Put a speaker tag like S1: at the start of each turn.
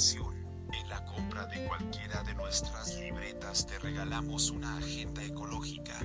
S1: En la compra de cualquiera de nuestras libretas te regalamos una agenda ecológica